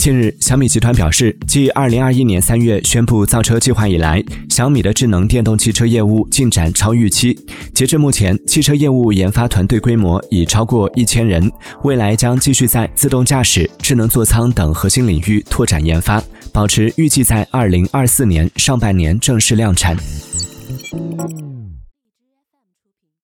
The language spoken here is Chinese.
近日，小米集团表示，继2021年3月宣布造车计划以来，小米的智能电动汽车业务进展超预期。截至目前，汽车业务研发团队规模已超过一千人，未来将继续在自动驾驶、智能座舱等核心领域拓展研发，保持预计在2024年上半年正式量产。